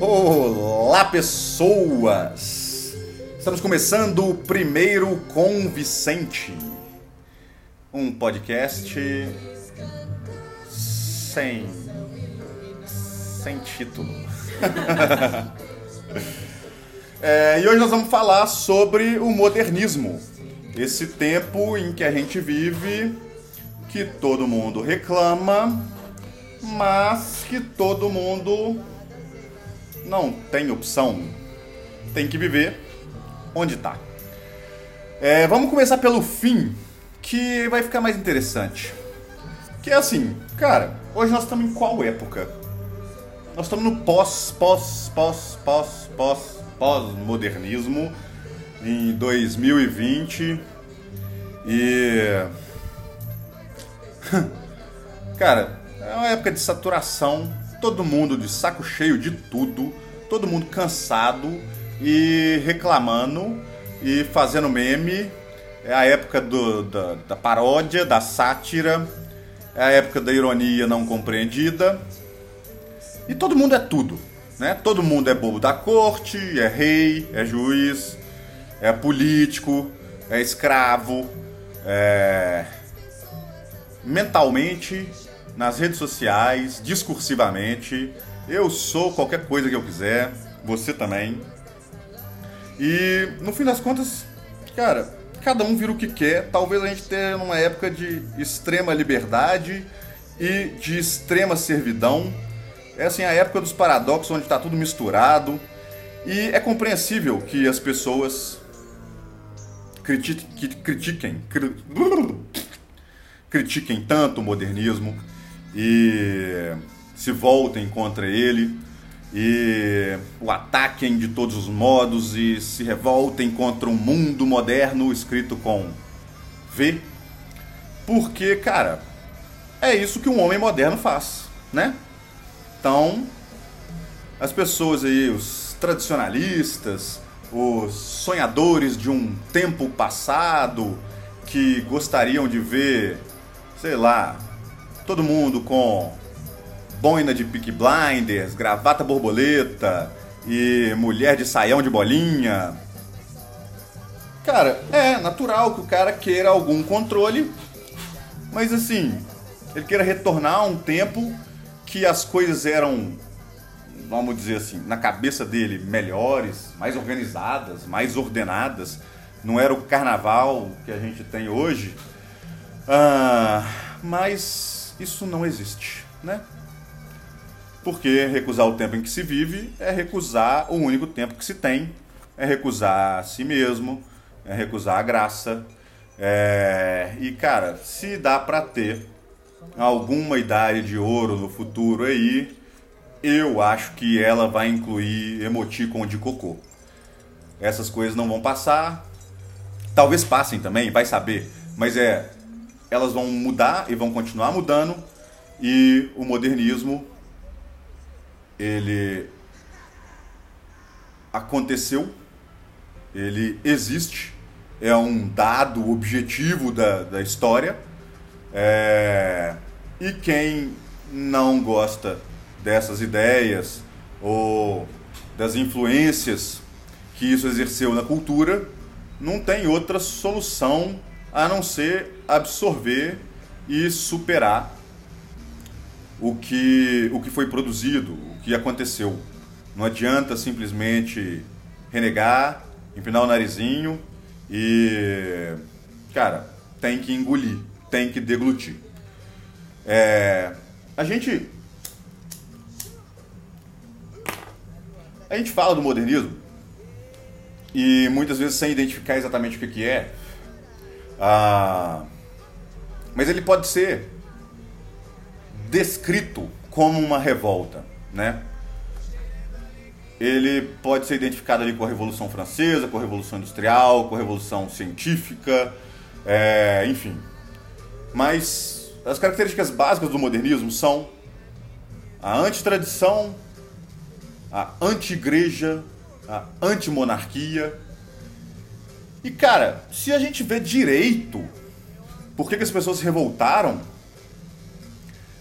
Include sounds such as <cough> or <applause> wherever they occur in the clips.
Olá, pessoas! Estamos começando o primeiro com Vicente, um podcast sem sem título. <laughs> É, e hoje nós vamos falar sobre o modernismo, esse tempo em que a gente vive, que todo mundo reclama, mas que todo mundo não tem opção, tem que viver onde está. É, vamos começar pelo fim, que vai ficar mais interessante. Que é assim, cara, hoje nós estamos em qual época? Nós estamos no pós, pós, pós, pós, pós, pós-modernismo em 2020 e. <laughs> Cara, é uma época de saturação, todo mundo de saco cheio de tudo, todo mundo cansado e reclamando e fazendo meme. É a época do, da, da paródia, da sátira, é a época da ironia não compreendida. E todo mundo é tudo. Né? Todo mundo é bobo da corte, é rei, é juiz, é político, é escravo, é... mentalmente, nas redes sociais, discursivamente. Eu sou qualquer coisa que eu quiser, você também. E no fim das contas, cara, cada um vira o que quer. Talvez a gente tenha uma época de extrema liberdade e de extrema servidão é assim a época dos paradoxos, onde está tudo misturado. E é compreensível que as pessoas critiquem, critiquem, critiquem tanto o modernismo e se voltem contra ele e o ataquem de todos os modos e se revoltem contra um mundo moderno escrito com V. Porque, cara, é isso que um homem moderno faz, né? Então, as pessoas aí, os tradicionalistas, os sonhadores de um tempo passado que gostariam de ver, sei lá, todo mundo com boina de pick blinders, gravata borboleta e mulher de saião de bolinha. Cara, é natural que o cara queira algum controle, mas assim, ele queira retornar a um tempo que as coisas eram, vamos dizer assim, na cabeça dele melhores, mais organizadas, mais ordenadas. Não era o carnaval que a gente tem hoje. Ah, mas isso não existe, né? Porque recusar o tempo em que se vive é recusar o único tempo que se tem, é recusar a si mesmo, é recusar a graça. É... E cara, se dá para ter alguma idade de ouro no futuro aí, eu acho que ela vai incluir emoticon de cocô. Essas coisas não vão passar. Talvez passem também, vai saber. Mas é. Elas vão mudar e vão continuar mudando. E o modernismo. Ele. Aconteceu. Ele existe. É um dado objetivo da, da história é... E quem não gosta dessas ideias ou das influências que isso exerceu na cultura, não tem outra solução a não ser absorver e superar o que, o que foi produzido, o que aconteceu. Não adianta simplesmente renegar, empinar o narizinho e. Cara, tem que engolir tem que deglutir. É, a gente. A gente fala do modernismo e muitas vezes sem identificar exatamente o que, que é. Ah, mas ele pode ser descrito como uma revolta, né? Ele pode ser identificado ali com a Revolução Francesa, com a Revolução Industrial, com a Revolução Científica, é, enfim, mas as características básicas do modernismo são a antitradição, a anti-igreja a antimonarquia. E cara, se a gente vê direito por que, que as pessoas se revoltaram,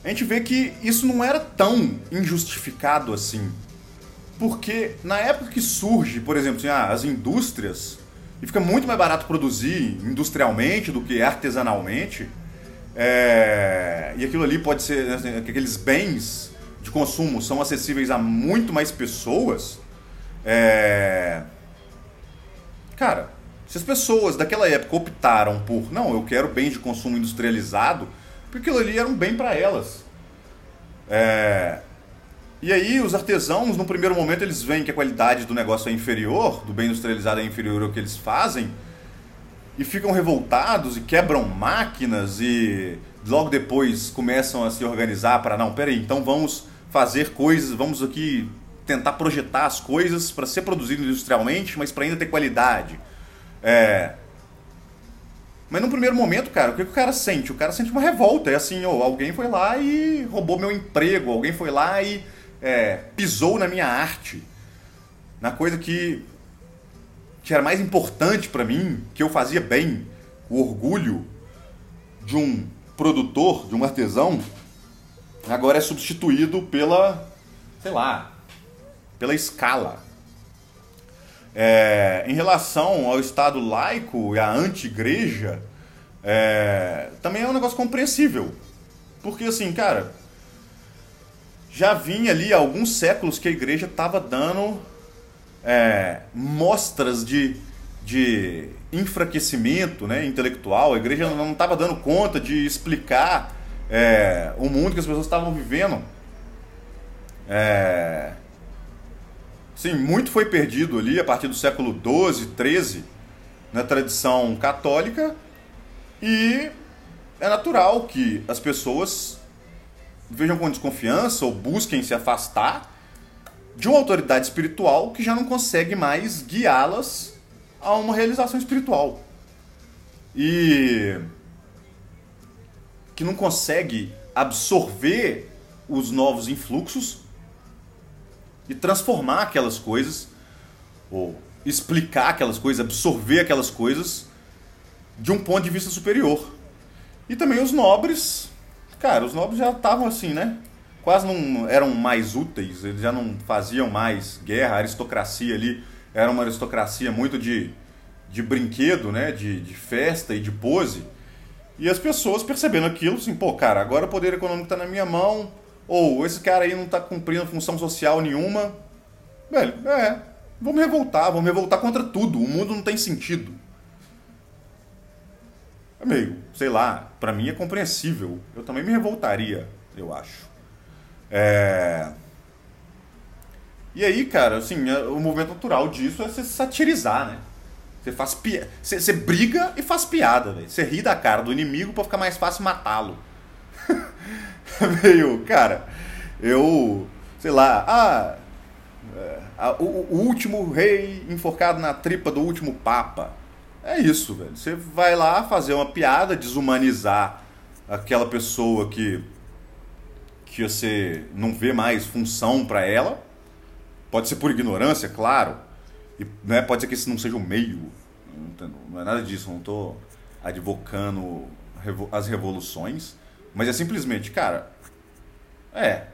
a gente vê que isso não era tão injustificado assim. Porque na época que surge, por exemplo, assim, ah, as indústrias, e fica muito mais barato produzir industrialmente do que artesanalmente, é... e aquilo ali pode ser, assim, aqueles bens de consumo são acessíveis a muito mais pessoas, é... cara, se as pessoas daquela época optaram por, não, eu quero bens de consumo industrializado, porque aquilo ali era um bem para elas. É... E aí os artesãos, no primeiro momento, eles veem que a qualidade do negócio é inferior, do bem industrializado é inferior ao que eles fazem, e ficam revoltados e quebram máquinas e logo depois começam a se organizar para não, peraí, então vamos fazer coisas, vamos aqui tentar projetar as coisas para ser produzido industrialmente, mas para ainda ter qualidade. É... Mas no primeiro momento, cara, o que, que o cara sente? O cara sente uma revolta. É assim, oh, alguém foi lá e roubou meu emprego, alguém foi lá e é, pisou na minha arte, na coisa que, que era mais importante para mim, que eu fazia bem, o orgulho de um produtor, de um artesão, agora é substituído pela, sei lá, pela escala. É, em relação ao Estado laico e à anti-igreja, é, também é um negócio compreensível. Porque, assim, cara, já vinha ali há alguns séculos que a igreja estava dando é, mostras de, de enfraquecimento né, intelectual. A igreja não estava dando conta de explicar é, o mundo que as pessoas estavam vivendo. É, sim, muito foi perdido ali a partir do século XII, XIII, na tradição católica. E é natural que as pessoas vejam com desconfiança ou busquem se afastar de uma autoridade espiritual que já não consegue mais guiá-las a uma realização espiritual. E que não consegue absorver os novos influxos e transformar aquelas coisas ou explicar aquelas coisas, absorver aquelas coisas de um ponto de vista superior. E também os nobres Cara, os nobres já estavam assim, né? Quase não eram mais úteis, eles já não faziam mais guerra, a aristocracia ali era uma aristocracia muito de, de brinquedo, né? De, de festa e de pose. E as pessoas percebendo aquilo, assim, pô, cara, agora o poder econômico está na minha mão, ou esse cara aí não está cumprindo função social nenhuma. Velho, é, vamos revoltar, vamos revoltar contra tudo, o mundo não tem sentido. Meio, sei lá, para mim é compreensível. Eu também me revoltaria, eu acho. É... E aí, cara, assim, é, o movimento natural disso é você satirizar, né? Você faz pi... você, você briga e faz piada, velho. Você ri da cara do inimigo para ficar mais fácil matá-lo. <laughs> meio, cara, eu, sei lá, ah, é, o, último rei enforcado na tripa do último papa. É isso, velho. Você vai lá fazer uma piada, desumanizar aquela pessoa que que você não vê mais função para ela. Pode ser por ignorância, claro. E né, pode ser que esse não seja o meio. Não é nada disso. Não estou advocando as revoluções. Mas é simplesmente, cara. É.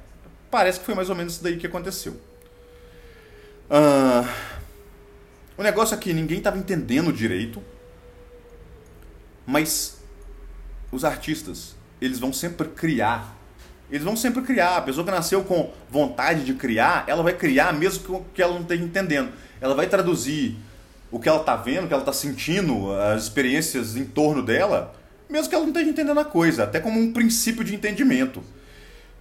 Parece que foi mais ou menos isso daí que aconteceu. Uh, o negócio é que ninguém estava entendendo direito, mas os artistas, eles vão sempre criar. Eles vão sempre criar. A pessoa que nasceu com vontade de criar, ela vai criar mesmo que ela não esteja entendendo. Ela vai traduzir o que ela está vendo, o que ela está sentindo, as experiências em torno dela, mesmo que ela não esteja entendendo a coisa, até como um princípio de entendimento.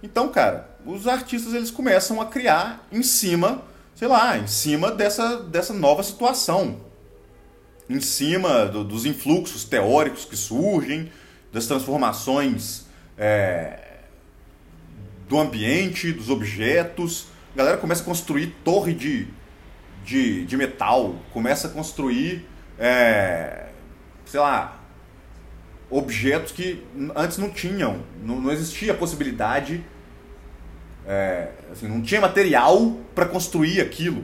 Então, cara, os artistas eles começam a criar em cima sei lá, em cima dessa, dessa nova situação, em cima do, dos influxos teóricos que surgem, das transformações é, do ambiente, dos objetos. A galera começa a construir torre de, de, de metal, começa a construir, é, sei lá, objetos que antes não tinham, não, não existia a possibilidade é, assim, não tinha material para construir aquilo.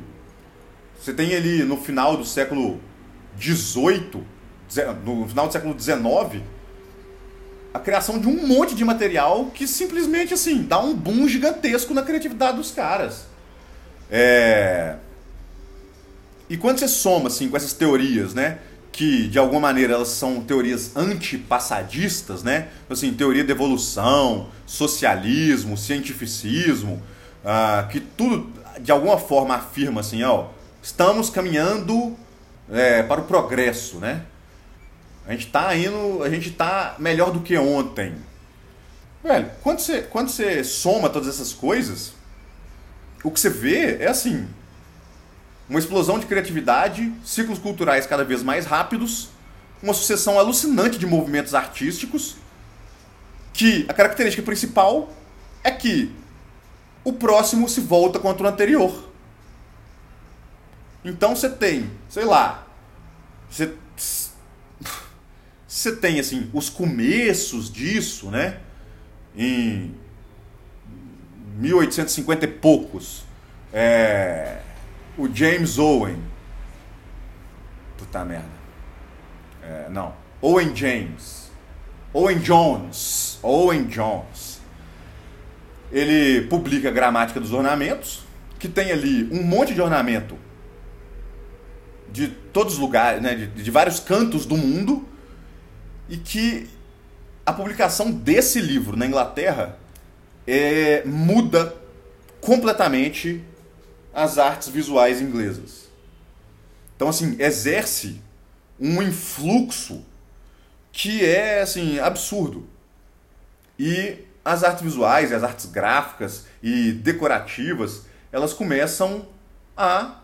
você tem ali no final do século XVIII, no final do século XIX, a criação de um monte de material que simplesmente assim dá um boom gigantesco na criatividade dos caras. É... E quando você soma assim com essas teorias, né, que de alguma maneira elas são teorias antipassadistas, né, assim teoria da evolução, socialismo, cientificismo, uh, que tudo de alguma forma afirma assim, ó, estamos caminhando é, para o progresso, né? A gente tá indo, a gente tá melhor do que ontem. Velho, quando você, quando você soma todas essas coisas, o que você vê é assim, uma explosão de criatividade, ciclos culturais cada vez mais rápidos, uma sucessão alucinante de movimentos artísticos, que a característica principal é que o próximo se volta contra o anterior. Então você tem, sei lá, você, você tem assim os começos disso, né? Em 1850 e poucos, é, o James Owen, puta merda, é, não, Owen James, Owen Jones, Owen Jones, ele publica a Gramática dos Ornamentos, que tem ali um monte de ornamento de todos os lugares, né, de, de vários cantos do mundo, e que a publicação desse livro na Inglaterra é, muda completamente as artes visuais inglesas. Então, assim, exerce um influxo que é, assim, absurdo. E as artes visuais, as artes gráficas e decorativas, elas começam a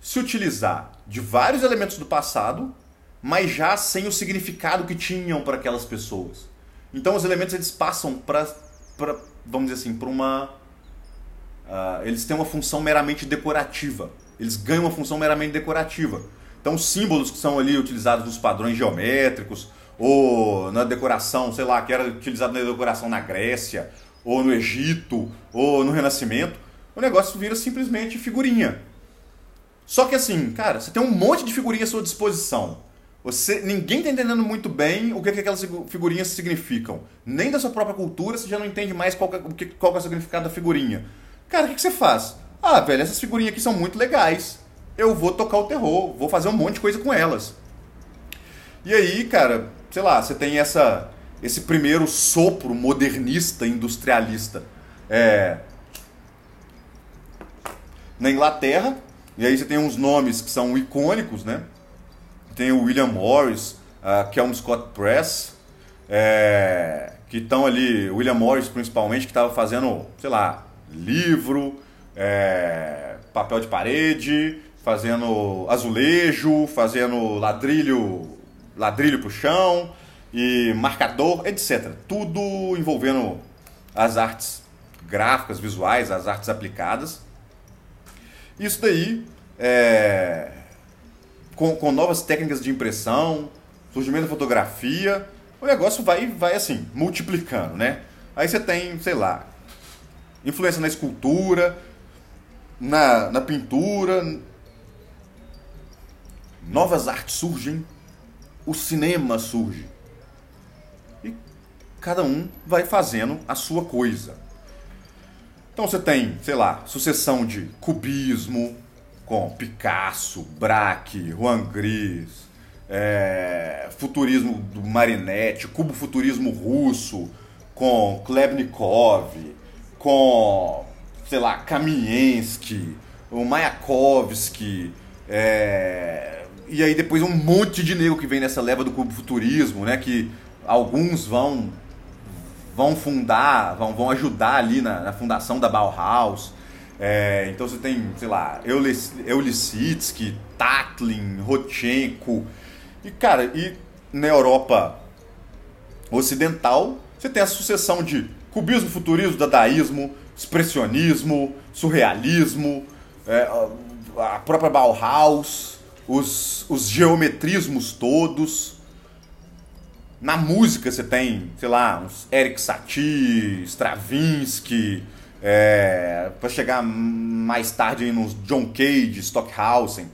se utilizar de vários elementos do passado, mas já sem o significado que tinham para aquelas pessoas. Então os elementos eles passam para, vamos dizer assim, para uma. Uh, eles têm uma função meramente decorativa. Eles ganham uma função meramente decorativa. Então os símbolos que são ali utilizados nos padrões geométricos, ou na decoração, sei lá, que era utilizado na decoração na Grécia, ou no Egito, ou no Renascimento, o negócio vira simplesmente figurinha. Só que assim, cara, você tem um monte de figurinhas à sua disposição. Você, ninguém está entendendo muito bem o que, que aquelas figurinhas significam. Nem da sua própria cultura você já não entende mais qual, que, é, qual que é o significado da figurinha. Cara, o que, que você faz? Ah, velho, essas figurinhas aqui são muito legais. Eu vou tocar o terror, vou fazer um monte de coisa com elas. E aí, cara, sei lá, você tem essa, esse primeiro sopro modernista, industrialista. É, na Inglaterra, e aí você tem uns nomes que são icônicos, né? Tem o William Morris, uh, que é um Scott Press, é, que estão ali, William Morris principalmente, que estava fazendo, sei lá, livro, é, papel de parede, fazendo azulejo, fazendo ladrilho, ladrilho pro chão e marcador, etc. Tudo envolvendo as artes gráficas, visuais, as artes aplicadas. Isso daí, é, com, com novas técnicas de impressão, surgimento da fotografia, o negócio vai, vai assim, multiplicando, né? Aí você tem, sei lá, influência na escultura, na, na pintura, novas artes surgem, o cinema surge. E cada um vai fazendo a sua coisa. Então você tem, sei lá, sucessão de cubismo com Picasso, Braque, Juan Gris, é, futurismo do Marinetti, cubo-futurismo russo com Klebnikov, com, sei lá, Kamiensky, o Mayakovsky, é, e aí depois um monte de negro que vem nessa leva do cubo-futurismo, né, que alguns vão vão fundar, vão, vão ajudar ali na, na fundação da Bauhaus. É, então você tem, sei lá, Eulicitsky, Tatlin, Rodchenko. E, cara, e na Europa Ocidental, você tem a sucessão de cubismo, futurismo, dadaísmo, expressionismo, surrealismo, é, a própria Bauhaus, os, os geometrismos todos. Na música você tem, sei lá, uns Eric Satie, Stravinsky, é, para chegar mais tarde nos John Cage, Stockhausen.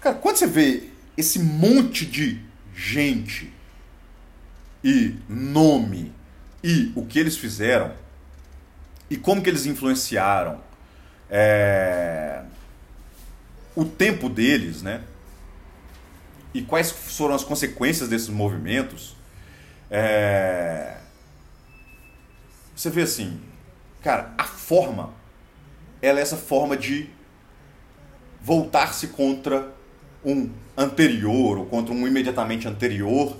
Cara, quando você vê esse monte de gente e nome e o que eles fizeram e como que eles influenciaram é, o tempo deles, né? E quais foram as consequências desses movimentos? É, você vê assim, cara, a forma, ela é essa forma de voltar-se contra um anterior ou contra um imediatamente anterior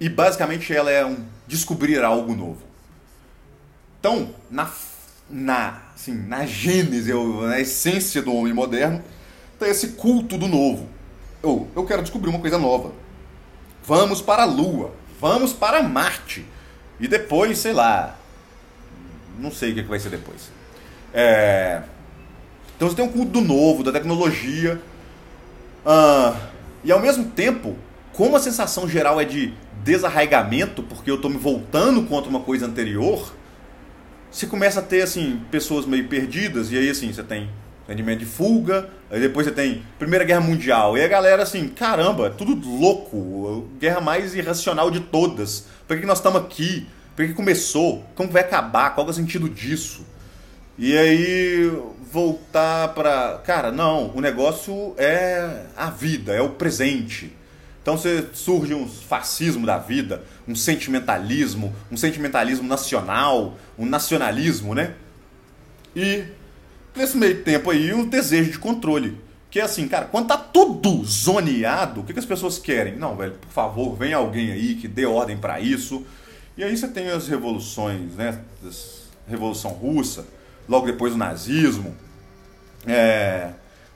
e basicamente ela é um descobrir algo novo. Então, na, na, assim, na gênese, na essência do homem moderno, tem esse culto do novo. Eu, eu quero descobrir uma coisa nova. Vamos para a Lua. Vamos para Marte. E depois, sei lá. Não sei o que vai ser depois. É... Então você tem um culto do novo, da tecnologia. Ah, e ao mesmo tempo, como a sensação geral é de desarraigamento, porque eu estou me voltando contra uma coisa anterior, você começa a ter assim pessoas meio perdidas e aí assim você tem rendimento de fuga, aí depois você tem Primeira Guerra Mundial e a galera assim, caramba, tudo louco, guerra mais irracional de todas. Por que nós estamos aqui? Por que começou? Como vai acabar? Qual é o sentido disso? E aí voltar para, cara, não, o negócio é a vida, é o presente. Então você surge um fascismo da vida, um sentimentalismo, um sentimentalismo nacional, um nacionalismo, né? E nesse meio tempo aí, um desejo de controle. Que é assim, cara, quando tá tudo zoneado, o que, que as pessoas querem? Não, velho, por favor, vem alguém aí que dê ordem para isso. E aí você tem as revoluções, né? Revolução Russa, logo depois o nazismo. É,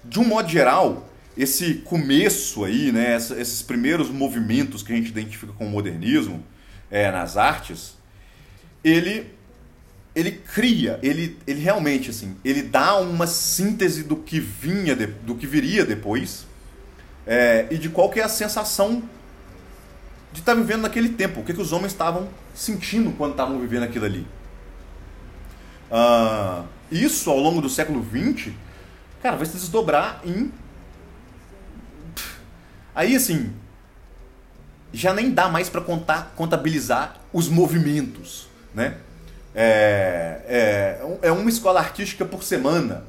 de um modo geral, esse começo aí, né, esses primeiros movimentos que a gente identifica com o modernismo é, nas artes, ele ele cria, ele, ele realmente assim, ele dá uma síntese do que vinha, de, do que viria depois é, e de qual que é a sensação de estar tá vivendo naquele tempo, o que, que os homens estavam sentindo quando estavam vivendo aquilo ali. Uh, isso ao longo do século XX, cara, vai se desdobrar em Aí assim, já nem dá mais para contar, contabilizar os movimentos, né? É, é, é uma escola artística por semana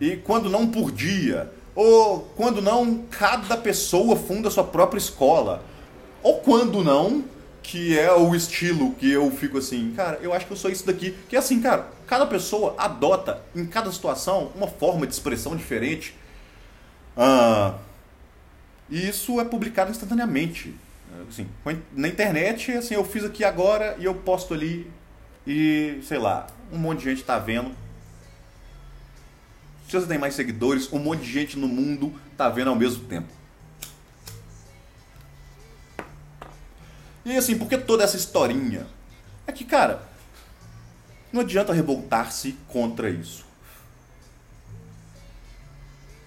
e quando não por dia ou quando não cada pessoa funda sua própria escola ou quando não que é o estilo que eu fico assim, cara, eu acho que eu sou isso daqui. Que é assim, cara, cada pessoa adota em cada situação uma forma de expressão diferente. Ah, e isso é publicado instantaneamente. Assim, na internet, assim, eu fiz aqui agora e eu posto ali e, sei lá, um monte de gente está vendo. Se você tem mais seguidores, um monte de gente no mundo está vendo ao mesmo tempo. E assim, por que toda essa historinha? É que, cara, não adianta revoltar-se contra isso.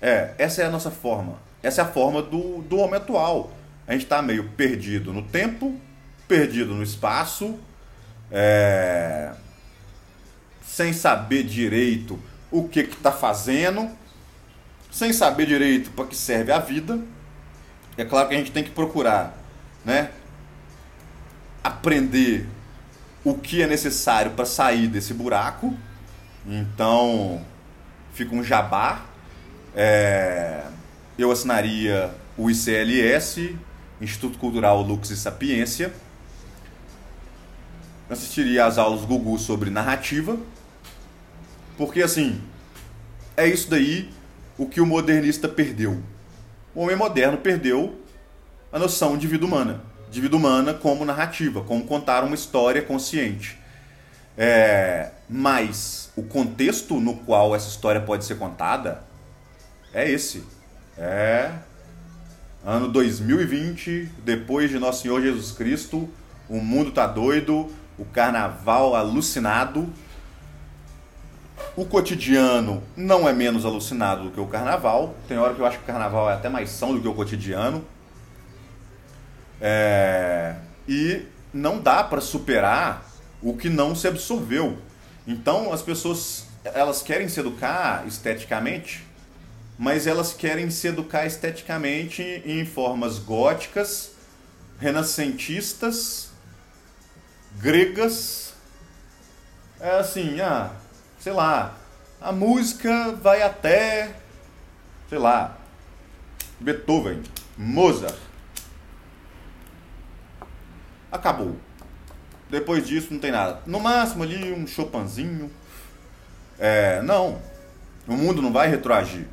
É, essa é a nossa forma essa é a forma do, do homem atual. A gente está meio perdido no tempo, perdido no espaço, é... sem saber direito o que está fazendo, sem saber direito para que serve a vida. É claro que a gente tem que procurar, né? Aprender o que é necessário para sair desse buraco. Então, fica um jabá. É eu assinaria o ICLS, Instituto Cultural Lux e Sapiência. Assistiria às aulas Gugu sobre narrativa. Porque assim, é isso daí o que o modernista perdeu. O homem moderno perdeu a noção de vida humana. De vida humana como narrativa, como contar uma história consciente. É, mas o contexto no qual essa história pode ser contada é esse. É. Ano 2020, depois de Nosso Senhor Jesus Cristo, o mundo tá doido, o carnaval alucinado. O cotidiano não é menos alucinado do que o carnaval. Tem hora que eu acho que o carnaval é até mais são do que o cotidiano. É... E não dá para superar o que não se absorveu. Então as pessoas elas querem se educar esteticamente, mas elas querem se educar esteticamente em formas góticas, renascentistas, gregas. É assim, ah, sei lá, a música vai até, sei lá, Beethoven, Mozart. Acabou. Depois disso não tem nada. No máximo ali um Chopinzinho. É, não. O mundo não vai retroagir.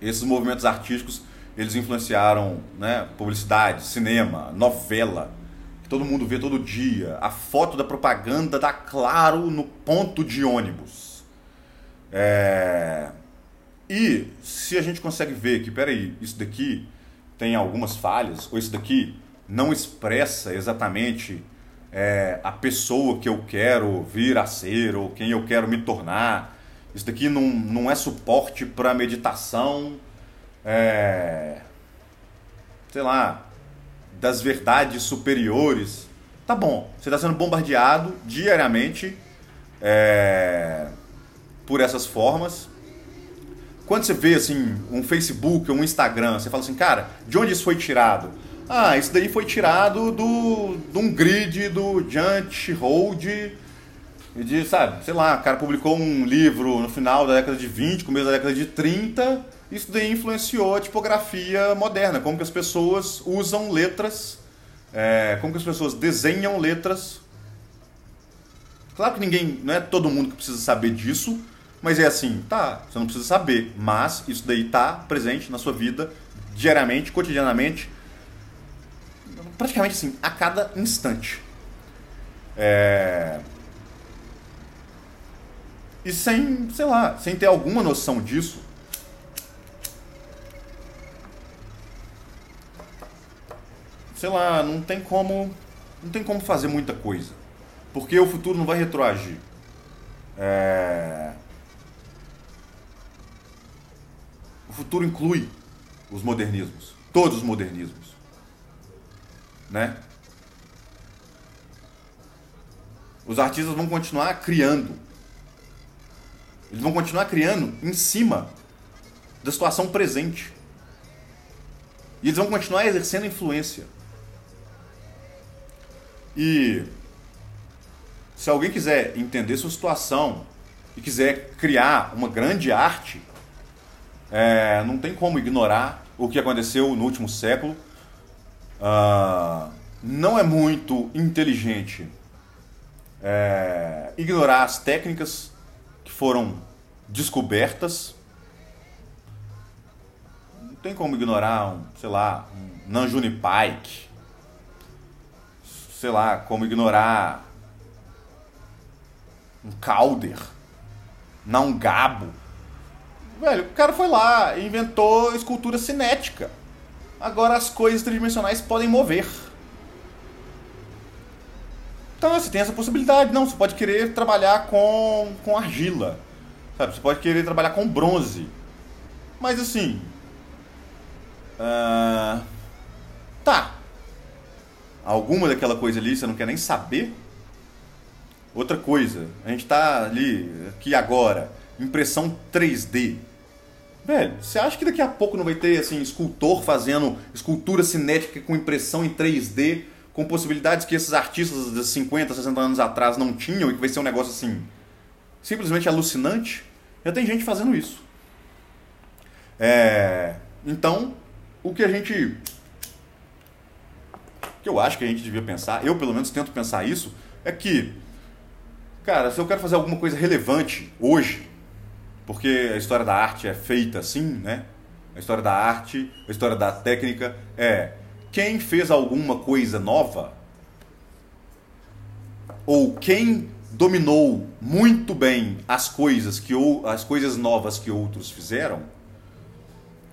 Esses movimentos artísticos, eles influenciaram né, publicidade, cinema, novela, que todo mundo vê todo dia. A foto da propaganda dá claro no ponto de ônibus. É... E se a gente consegue ver que, peraí, isso daqui tem algumas falhas, ou isso daqui não expressa exatamente é, a pessoa que eu quero vir a ser ou quem eu quero me tornar. Isso daqui não, não é suporte para meditação, é, sei lá, das verdades superiores. Tá bom, você está sendo bombardeado diariamente é, por essas formas. Quando você vê assim um Facebook, um Instagram, você fala assim, cara, de onde isso foi tirado? Ah, isso daí foi tirado do, de um grid do Giant Hold. De, sabe, sei lá, o cara publicou um livro no final da década de 20, começo da década de 30. Isso daí influenciou a tipografia moderna, como que as pessoas usam letras, é, como que as pessoas desenham letras. Claro que ninguém, não é todo mundo que precisa saber disso, mas é assim, tá, você não precisa saber, mas isso daí tá presente na sua vida diariamente, cotidianamente praticamente assim, a cada instante. É... E sem, sei lá, sem ter alguma noção disso, sei lá, não tem como, não tem como fazer muita coisa, porque o futuro não vai retroagir. É... O futuro inclui os modernismos, todos os modernismos né? Os artistas vão continuar criando. Eles vão continuar criando em cima da situação presente. E eles vão continuar exercendo influência. E se alguém quiser entender sua situação e quiser criar uma grande arte, é, não tem como ignorar o que aconteceu no último século uh, não é muito inteligente é, ignorar as técnicas que foram descobertas. Não tem como ignorar, um, sei lá, um Nanjuni Pike. Sei lá, como ignorar um Calder, não Gabo. Velho, o cara foi lá e inventou escultura cinética. Agora as coisas tridimensionais podem mover. Então você tem essa possibilidade. Não, você pode querer trabalhar com, com argila. Sabe? Você pode querer trabalhar com bronze. Mas assim. Uh, tá. Alguma daquela coisa ali você não quer nem saber? Outra coisa, a gente está ali, aqui agora, impressão 3D. Velho, você acha que daqui a pouco não vai ter assim escultor fazendo escultura cinética com impressão em 3D, com possibilidades que esses artistas de 50, 60 anos atrás não tinham e que vai ser um negócio assim simplesmente alucinante? Já tem gente fazendo isso. É, então, o que a gente que eu acho que a gente devia pensar, eu pelo menos tento pensar isso, é que cara, se eu quero fazer alguma coisa relevante hoje, porque a história da arte é feita assim, né? A história da arte, a história da técnica é quem fez alguma coisa nova ou quem dominou muito bem as coisas que as coisas novas que outros fizeram.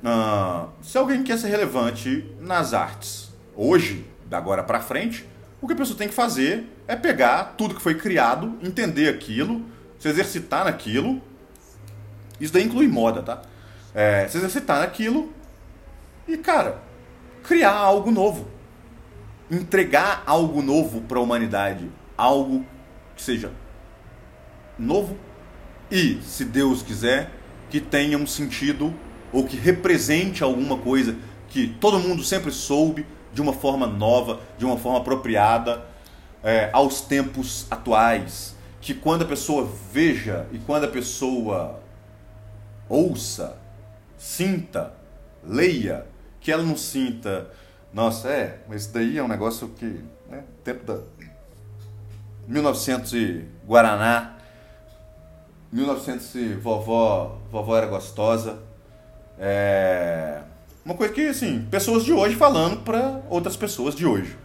Uh, se alguém quer ser relevante nas artes hoje, da agora para frente, o que a pessoa tem que fazer é pegar tudo que foi criado, entender aquilo, se exercitar naquilo isso daí inclui moda, tá? É, se exercitar naquilo e, cara, criar algo novo. Entregar algo novo para a humanidade. Algo que seja novo e, se Deus quiser, que tenha um sentido ou que represente alguma coisa que todo mundo sempre soube de uma forma nova, de uma forma apropriada é, aos tempos atuais. Que quando a pessoa veja e quando a pessoa ouça, sinta, leia, que ela não sinta, nossa, é, mas isso daí é um negócio que, né, tempo da 1900 e Guaraná, 1900 e vovó, vovó era gostosa. É uma coisa que, assim, pessoas de hoje falando para outras pessoas de hoje.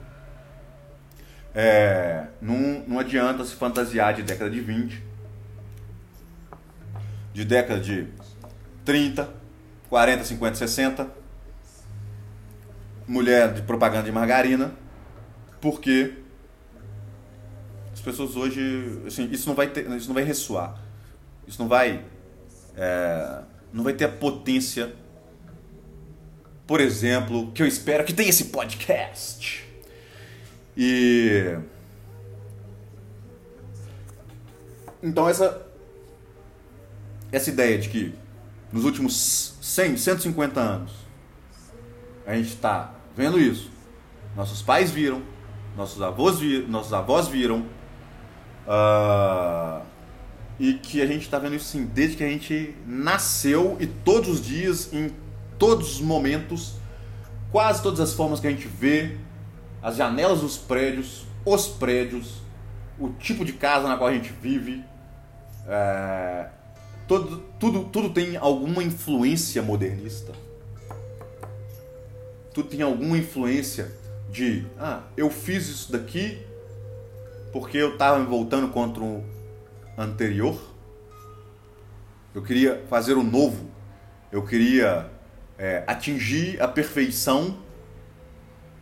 É, não, não adianta se fantasiar de década de 20, de década de 30, 40, 50, 60, mulher de propaganda de margarina, porque as pessoas hoje, assim, isso não vai ter, isso não vai ressoar, isso não vai, é, não vai ter a potência, por exemplo, que eu espero que tenha esse podcast. E então essa essa ideia de que nos últimos 100, 150 anos a gente está vendo isso. Nossos pais viram, nossos avós, vi, nossos avós viram. Uh, e que a gente está vendo isso sim desde que a gente nasceu e todos os dias, em todos os momentos, quase todas as formas que a gente vê, as janelas dos prédios, os prédios, o tipo de casa na qual a gente vive, é, todo, tudo, tudo tem alguma influência modernista tu tem alguma influência de, ah, eu fiz isso daqui porque eu estava me voltando contra o anterior? Eu queria fazer o novo. Eu queria é, atingir a perfeição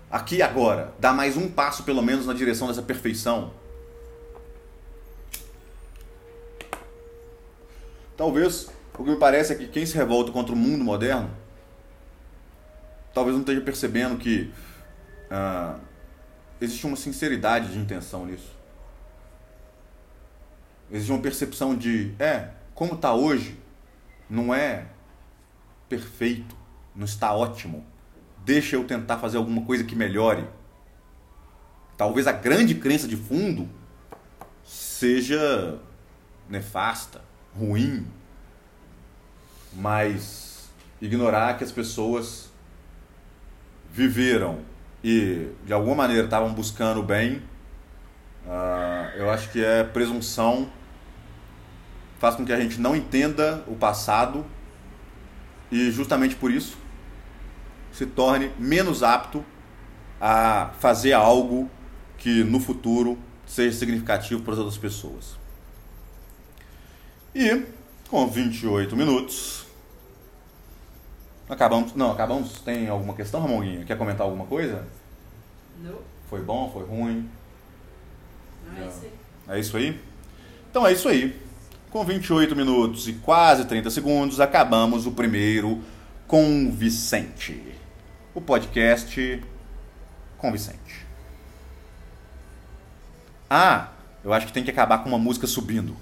aqui agora. Dar mais um passo, pelo menos, na direção dessa perfeição. Talvez o que me parece é que quem se revolta contra o mundo moderno talvez não esteja percebendo que ah, existe uma sinceridade de intenção nisso. Existe uma percepção de, é, como está hoje, não é perfeito, não está ótimo. Deixa eu tentar fazer alguma coisa que melhore. Talvez a grande crença de fundo seja nefasta, ruim, mas ignorar que as pessoas viveram e de alguma maneira estavam buscando o bem, uh, eu acho que é presunção, faz com que a gente não entenda o passado e justamente por isso se torne menos apto a fazer algo que no futuro seja significativo para as outras pessoas. E com 28 minutos, Acabamos. Não, acabamos. Tem alguma questão, Ramonguinho? Quer comentar alguma coisa? Não. Foi bom? Foi ruim? Não, é isso aí. É isso aí? Então é isso aí. Com 28 minutos e quase 30 segundos, acabamos o primeiro com Vicente. O podcast com Vicente. Ah, eu acho que tem que acabar com uma música subindo.